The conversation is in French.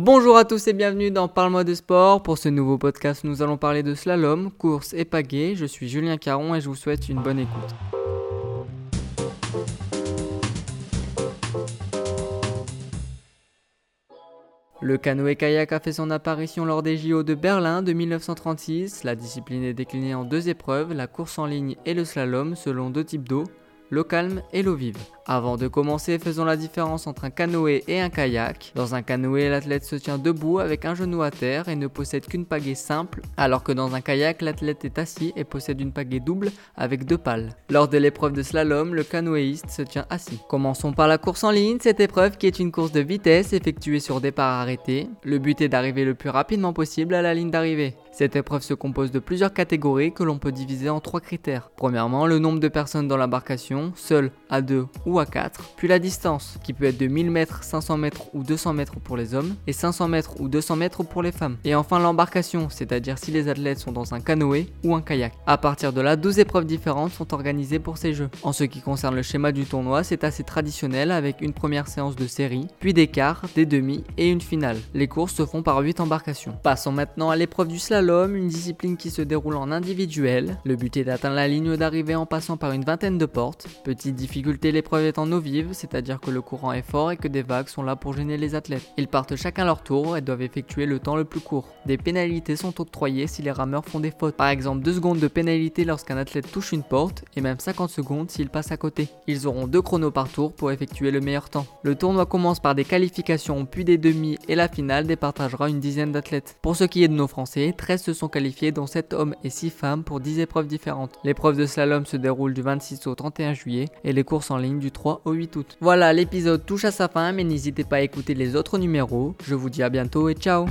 Bonjour à tous et bienvenue dans Parle-moi de sport. Pour ce nouveau podcast, nous allons parler de slalom, course et pagaie. Je suis Julien Caron et je vous souhaite une bonne écoute. Le canoë-kayak a fait son apparition lors des JO de Berlin de 1936. La discipline est déclinée en deux épreuves, la course en ligne et le slalom, selon deux types d'eau, l'eau calme et l'eau vive. Avant de commencer, faisons la différence entre un canoë et un kayak. Dans un canoë, l'athlète se tient debout avec un genou à terre et ne possède qu'une pagaie simple, alors que dans un kayak, l'athlète est assis et possède une pagaie double avec deux pales. Lors de l'épreuve de slalom, le canoëiste se tient assis. Commençons par la course en ligne, cette épreuve qui est une course de vitesse effectuée sur départ arrêté. Le but est d'arriver le plus rapidement possible à la ligne d'arrivée. Cette épreuve se compose de plusieurs catégories que l'on peut diviser en trois critères. Premièrement, le nombre de personnes dans l'embarcation, seul, à deux ou à 4, puis la distance, qui peut être de 1000 mètres, 500 mètres ou 200 mètres pour les hommes, et 500 mètres ou 200 mètres pour les femmes. Et enfin l'embarcation, c'est-à-dire si les athlètes sont dans un canoë ou un kayak. À partir de là, 12 épreuves différentes sont organisées pour ces jeux. En ce qui concerne le schéma du tournoi, c'est assez traditionnel avec une première séance de série, puis des quarts, des demi et une finale. Les courses se font par 8 embarcations. Passons maintenant à l'épreuve du slalom, une discipline qui se déroule en individuel. Le but est d'atteindre la ligne d'arrivée en passant par une vingtaine de portes. Petite difficulté, l'épreuve en eau vive, c'est-à-dire que le courant est fort et que des vagues sont là pour gêner les athlètes. Ils partent chacun leur tour et doivent effectuer le temps le plus court. Des pénalités sont octroyées si les rameurs font des fautes. Par exemple 2 secondes de pénalité lorsqu'un athlète touche une porte et même 50 secondes s'il passe à côté. Ils auront deux chronos par tour pour effectuer le meilleur temps. Le tournoi commence par des qualifications puis des demi et la finale départagera une dizaine d'athlètes. Pour ce qui est de nos Français, 13 se sont qualifiés dont 7 hommes et 6 femmes pour 10 épreuves différentes. L'épreuve de slalom se déroule du 26 au 31 juillet et les courses en ligne du 3 au 8 août. Voilà, l'épisode touche à sa fin, mais n'hésitez pas à écouter les autres numéros. Je vous dis à bientôt et ciao